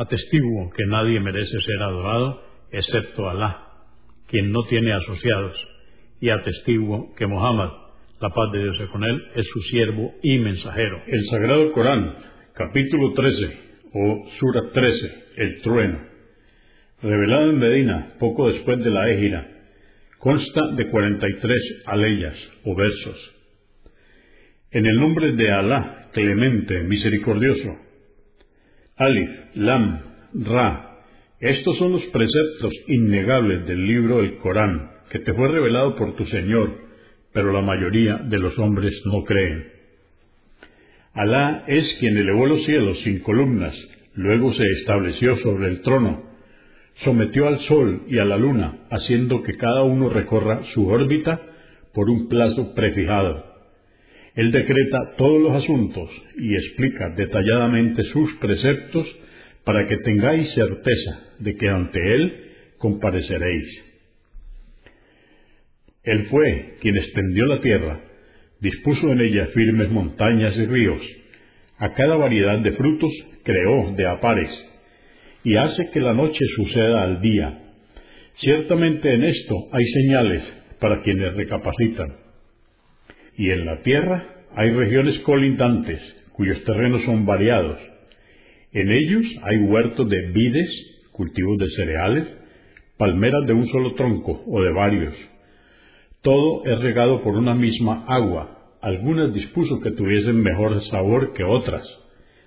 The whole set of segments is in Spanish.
Atestiguo que nadie merece ser adorado excepto Alá, quien no tiene asociados, y atestiguo que Mohammed, la paz de Dios con él, es su siervo y mensajero. El Sagrado Corán, capítulo 13, o Sura 13, el trueno, revelado en Medina poco después de la Égira, consta de 43 aleyas o versos. En el nombre de Alá, clemente, misericordioso, Alif, Lam, Ra. Estos son los preceptos innegables del libro del Corán, que te fue revelado por tu Señor, pero la mayoría de los hombres no creen. Alá es quien elevó los cielos sin columnas, luego se estableció sobre el trono, sometió al sol y a la luna, haciendo que cada uno recorra su órbita por un plazo prefijado. Él decreta todos los asuntos y explica detalladamente sus preceptos para que tengáis certeza de que ante Él compareceréis. Él fue quien extendió la tierra, dispuso en ella firmes montañas y ríos, a cada variedad de frutos creó de apares, y hace que la noche suceda al día. Ciertamente en esto hay señales para quienes recapacitan. Y en la tierra hay regiones colindantes, cuyos terrenos son variados. En ellos hay huertos de vides, cultivos de cereales, palmeras de un solo tronco o de varios. Todo es regado por una misma agua. Algunas dispuso que tuviesen mejor sabor que otras.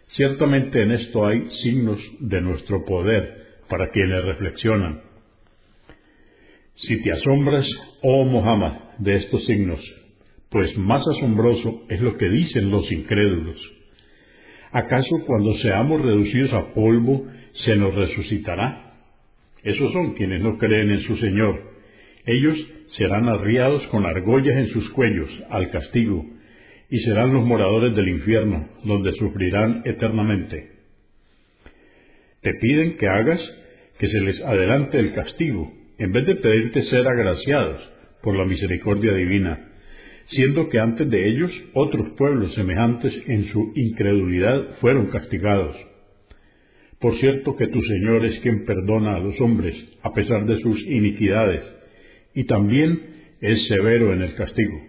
Ciertamente en esto hay signos de nuestro poder para quienes reflexionan. Si te asombras, oh Muhammad, de estos signos, pues más asombroso es lo que dicen los incrédulos. ¿Acaso cuando seamos reducidos a polvo se nos resucitará? Esos son quienes no creen en su Señor. Ellos serán arriados con argollas en sus cuellos al castigo, y serán los moradores del infierno, donde sufrirán eternamente. Te piden que hagas que se les adelante el castigo, en vez de pedirte ser agraciados por la misericordia divina siendo que antes de ellos otros pueblos semejantes en su incredulidad fueron castigados. Por cierto que tu Señor es quien perdona a los hombres a pesar de sus iniquidades, y también es severo en el castigo.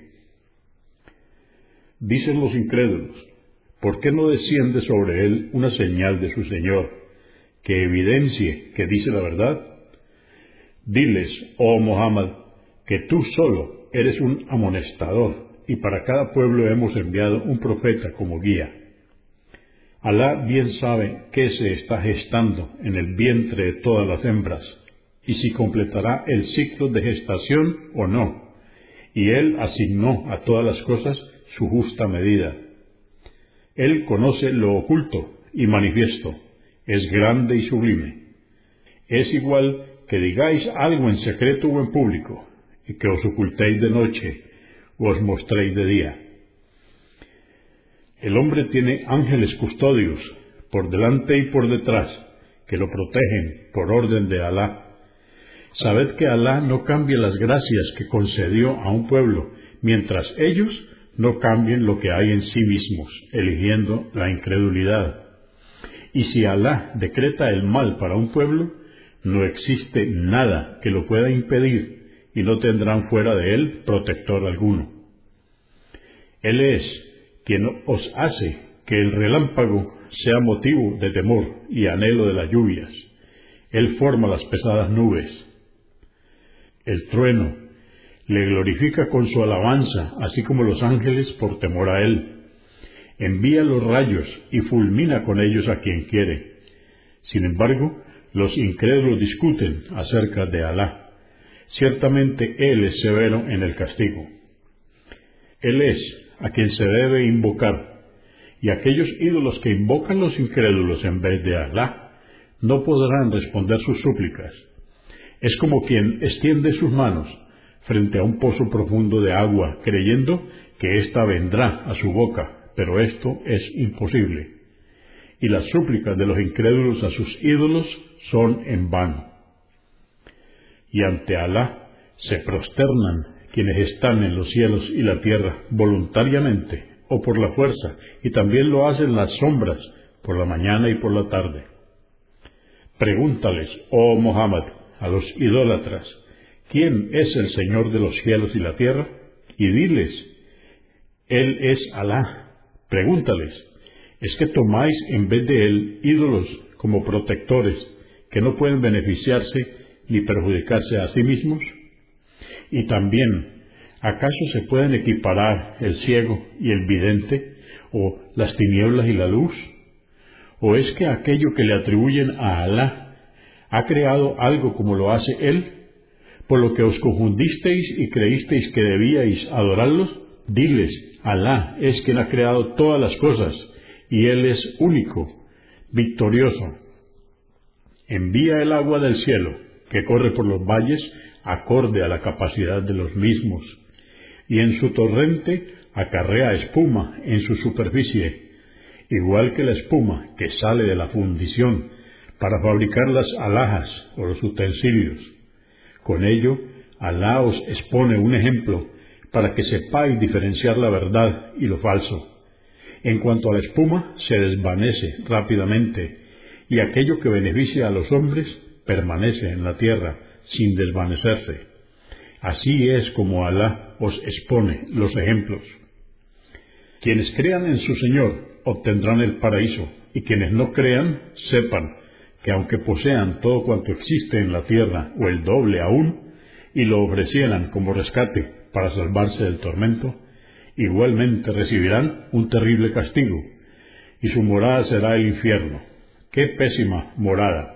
Dicen los incrédulos, ¿por qué no desciende sobre él una señal de su Señor, que evidencie que dice la verdad? Diles, oh Muhammad, que tú solo eres un amonestador, y para cada pueblo hemos enviado un profeta como guía. Alá bien sabe qué se está gestando en el vientre de todas las hembras, y si completará el ciclo de gestación o no, y Él asignó a todas las cosas su justa medida. Él conoce lo oculto y manifiesto, es grande y sublime. Es igual que digáis algo en secreto o en público, y que os ocultéis de noche o os mostréis de día. El hombre tiene ángeles custodios por delante y por detrás que lo protegen por orden de Alá. Sabed que Alá no cambia las gracias que concedió a un pueblo, mientras ellos no cambien lo que hay en sí mismos, eligiendo la incredulidad. Y si Alá decreta el mal para un pueblo, no existe nada que lo pueda impedir y no tendrán fuera de él protector alguno. Él es quien os hace que el relámpago sea motivo de temor y anhelo de las lluvias. Él forma las pesadas nubes. El trueno le glorifica con su alabanza, así como los ángeles por temor a Él. Envía los rayos y fulmina con ellos a quien quiere. Sin embargo, los incrédulos discuten acerca de Alá. Ciertamente Él es severo en el castigo. Él es a quien se debe invocar, y aquellos ídolos que invocan los incrédulos en vez de Alá no podrán responder sus súplicas. Es como quien extiende sus manos frente a un pozo profundo de agua, creyendo que ésta vendrá a su boca, pero esto es imposible. Y las súplicas de los incrédulos a sus ídolos son en vano. Y ante Alá se prosternan quienes están en los cielos y la tierra voluntariamente o por la fuerza, y también lo hacen las sombras por la mañana y por la tarde. Pregúntales, oh Muhammad, a los idólatras, ¿quién es el Señor de los cielos y la tierra? Y diles, Él es Alá. Pregúntales, ¿es que tomáis en vez de Él ídolos como protectores que no pueden beneficiarse ni perjudicarse a sí mismos? Y también, ¿acaso se pueden equiparar el ciego y el vidente, o las tinieblas y la luz? ¿O es que aquello que le atribuyen a Alá ha creado algo como lo hace Él? Por lo que os confundisteis y creísteis que debíais adorarlos, diles, Alá es quien ha creado todas las cosas, y Él es único, victorioso. Envía el agua del cielo, que corre por los valles, acorde a la capacidad de los mismos, y en su torrente acarrea espuma en su superficie, igual que la espuma que sale de la fundición para fabricar las alhajas o los utensilios. Con ello, Alá os expone un ejemplo para que sepáis diferenciar la verdad y lo falso. En cuanto a la espuma, se desvanece rápidamente, y aquello que beneficia a los hombres permanece en la tierra sin desvanecerse. Así es como Alá os expone los ejemplos. Quienes crean en su Señor obtendrán el paraíso, y quienes no crean, sepan que aunque posean todo cuanto existe en la tierra, o el doble aún, y lo ofrecieran como rescate para salvarse del tormento, igualmente recibirán un terrible castigo, y su morada será el infierno. ¡Qué pésima morada!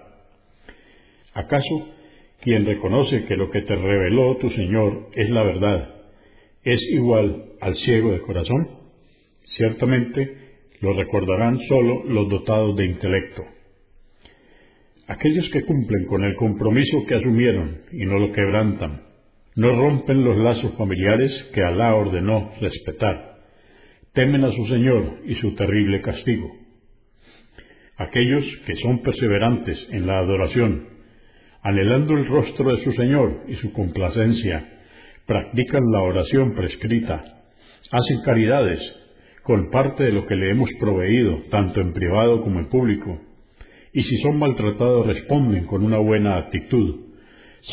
¿Acaso quien reconoce que lo que te reveló tu Señor es la verdad es igual al ciego de corazón? Ciertamente lo recordarán solo los dotados de intelecto. Aquellos que cumplen con el compromiso que asumieron y no lo quebrantan, no rompen los lazos familiares que Alá ordenó respetar, temen a su Señor y su terrible castigo. Aquellos que son perseverantes en la adoración anhelando el rostro de su Señor y su complacencia, practican la oración prescrita, hacen caridades con parte de lo que le hemos proveído, tanto en privado como en público, y si son maltratados responden con una buena actitud,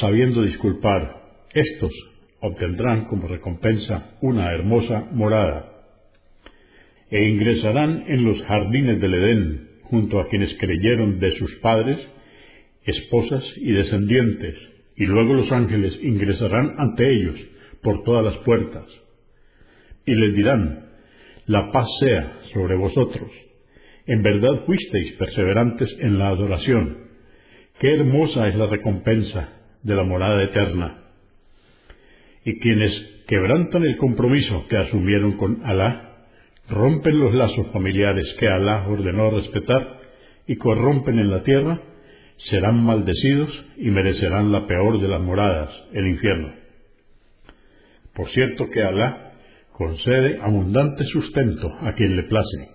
sabiendo disculpar. Estos obtendrán como recompensa una hermosa morada, e ingresarán en los jardines del Edén, junto a quienes creyeron de sus padres, esposas y descendientes, y luego los ángeles ingresarán ante ellos por todas las puertas, y les dirán, la paz sea sobre vosotros. En verdad fuisteis perseverantes en la adoración. Qué hermosa es la recompensa de la morada eterna. Y quienes quebrantan el compromiso que asumieron con Alá, rompen los lazos familiares que Alá ordenó respetar y corrompen en la tierra, serán maldecidos y merecerán la peor de las moradas, el infierno. Por cierto que Alá concede abundante sustento a quien le place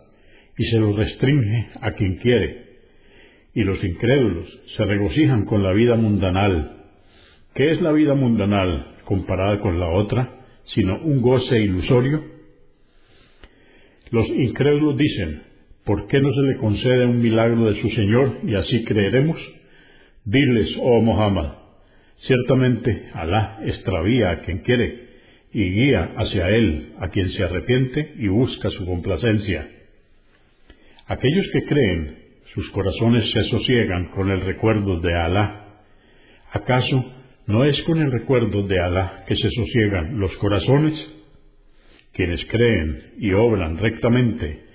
y se lo restringe a quien quiere, y los incrédulos se regocijan con la vida mundanal. ¿Qué es la vida mundanal comparada con la otra, sino un goce ilusorio? Los incrédulos dicen, ¿por qué no se le concede un milagro de su Señor y así creeremos? Diles, oh Muhammad, ciertamente Alá extravía a quien quiere y guía hacia él a quien se arrepiente y busca su complacencia. Aquellos que creen sus corazones se sosiegan con el recuerdo de Alá. ¿Acaso no es con el recuerdo de Alá que se sosiegan los corazones? Quienes creen y obran rectamente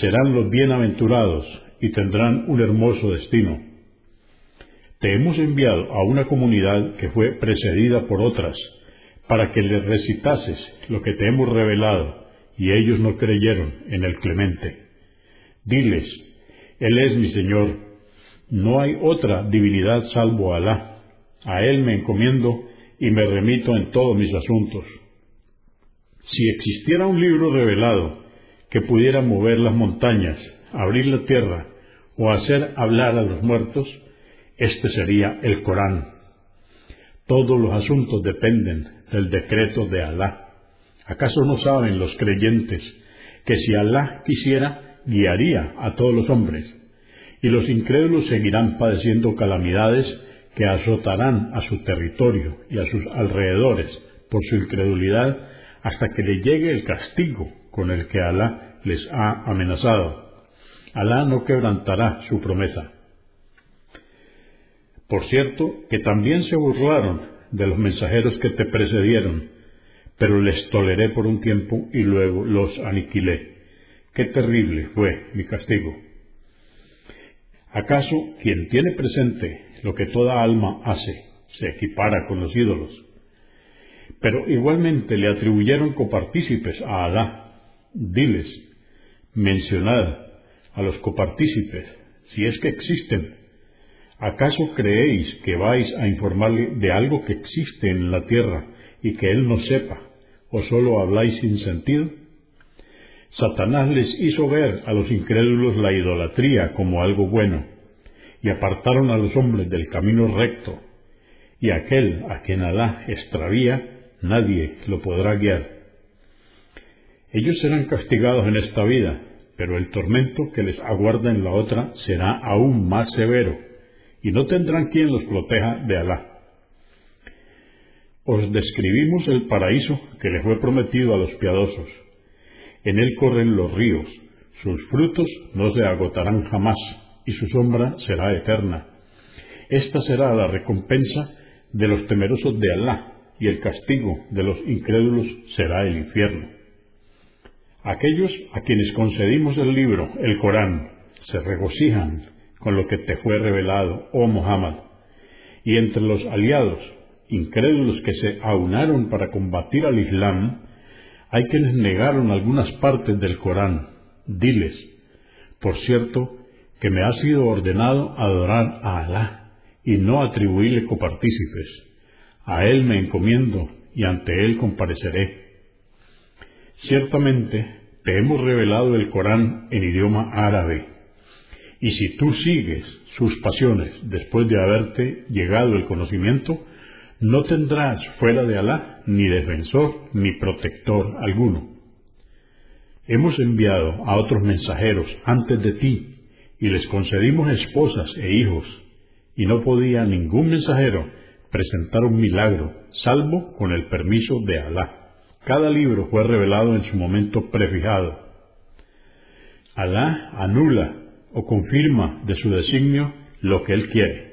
serán los bienaventurados y tendrán un hermoso destino. Te hemos enviado a una comunidad que fue precedida por otras, para que les recitases lo que te hemos revelado, y ellos no creyeron en el clemente. Diles, Él es mi Señor, no hay otra divinidad salvo Alá, a Él me encomiendo y me remito en todos mis asuntos. Si existiera un libro revelado que pudiera mover las montañas, abrir la tierra o hacer hablar a los muertos, este sería el Corán. Todos los asuntos dependen del decreto de Alá. ¿Acaso no saben los creyentes que si Alá quisiera, guiaría a todos los hombres? Y los incrédulos seguirán padeciendo calamidades que azotarán a su territorio y a sus alrededores por su incredulidad hasta que le llegue el castigo con el que Alá les ha amenazado. Alá no quebrantará su promesa. Por cierto, que también se burlaron de los mensajeros que te precedieron, pero les toleré por un tiempo y luego los aniquilé. Qué terrible fue mi castigo. ¿Acaso quien tiene presente lo que toda alma hace se equipara con los ídolos? Pero igualmente le atribuyeron copartícipes a Alá. Diles, mencionad a los copartícipes, si es que existen. ¿Acaso creéis que vais a informarle de algo que existe en la tierra y que él no sepa, o solo habláis sin sentido? Satanás les hizo ver a los incrédulos la idolatría como algo bueno, y apartaron a los hombres del camino recto, y aquel a quien Alá extravía, nadie lo podrá guiar. Ellos serán castigados en esta vida, pero el tormento que les aguarda en la otra será aún más severo, y no tendrán quien los proteja de Alá. Os describimos el paraíso que le fue prometido a los piadosos. En él corren los ríos, sus frutos no se agotarán jamás, y su sombra será eterna. Esta será la recompensa de los temerosos de Alá, y el castigo de los incrédulos será el infierno. Aquellos a quienes concedimos el libro, el Corán, se regocijan con lo que te fue revelado, oh Muhammad, y entre los aliados, incrédulos que se aunaron para combatir al Islam, hay quienes negaron algunas partes del Corán. Diles, por cierto, que me ha sido ordenado adorar a Alá y no atribuirle copartícipes. A Él me encomiendo y ante Él compareceré. Ciertamente te hemos revelado el Corán en idioma árabe, y si tú sigues sus pasiones después de haberte llegado el conocimiento, no tendrás fuera de Alá ni defensor ni protector alguno. Hemos enviado a otros mensajeros antes de ti y les concedimos esposas e hijos, y no podía ningún mensajero presentar un milagro, salvo con el permiso de Alá. Cada libro fue revelado en su momento prefijado. Alá anula o confirma de su designio lo que Él quiere.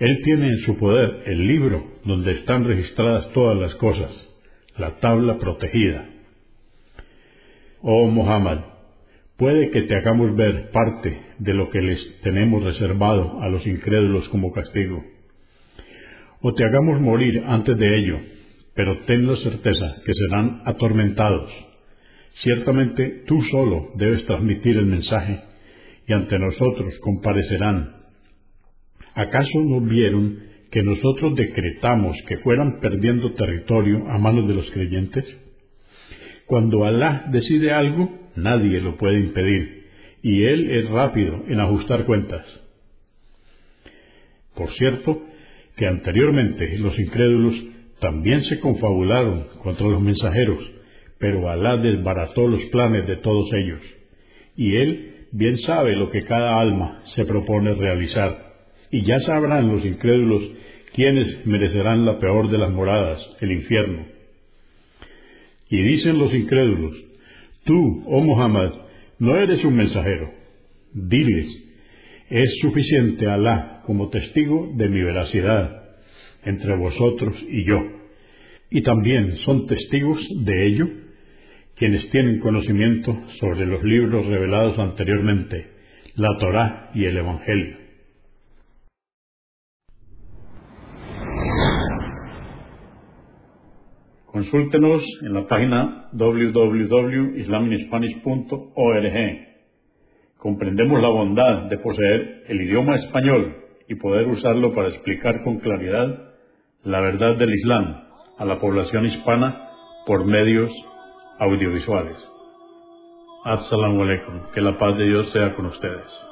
Él tiene en su poder el libro donde están registradas todas las cosas, la tabla protegida. Oh Muhammad, puede que te hagamos ver parte de lo que les tenemos reservado a los incrédulos como castigo, o te hagamos morir antes de ello pero ten la certeza que serán atormentados. Ciertamente tú solo debes transmitir el mensaje y ante nosotros comparecerán. ¿Acaso no vieron que nosotros decretamos que fueran perdiendo territorio a manos de los creyentes? Cuando Alá decide algo, nadie lo puede impedir, y Él es rápido en ajustar cuentas. Por cierto, que anteriormente los incrédulos también se confabularon contra los mensajeros, pero Alá desbarató los planes de todos ellos. Y Él bien sabe lo que cada alma se propone realizar. Y ya sabrán los incrédulos quiénes merecerán la peor de las moradas, el infierno. Y dicen los incrédulos, tú, oh Muhammad, no eres un mensajero. Diles, Es suficiente Alá como testigo de mi veracidad entre vosotros y yo. Y también son testigos de ello quienes tienen conocimiento sobre los libros revelados anteriormente, la Torá y el Evangelio. Consúltenos en la página www.islaminspanish.org. Comprendemos la bondad de poseer el idioma español y poder usarlo para explicar con claridad la verdad del Islam a la población hispana por medios audiovisuales. Assalamu alaikum. Que la paz de Dios sea con ustedes.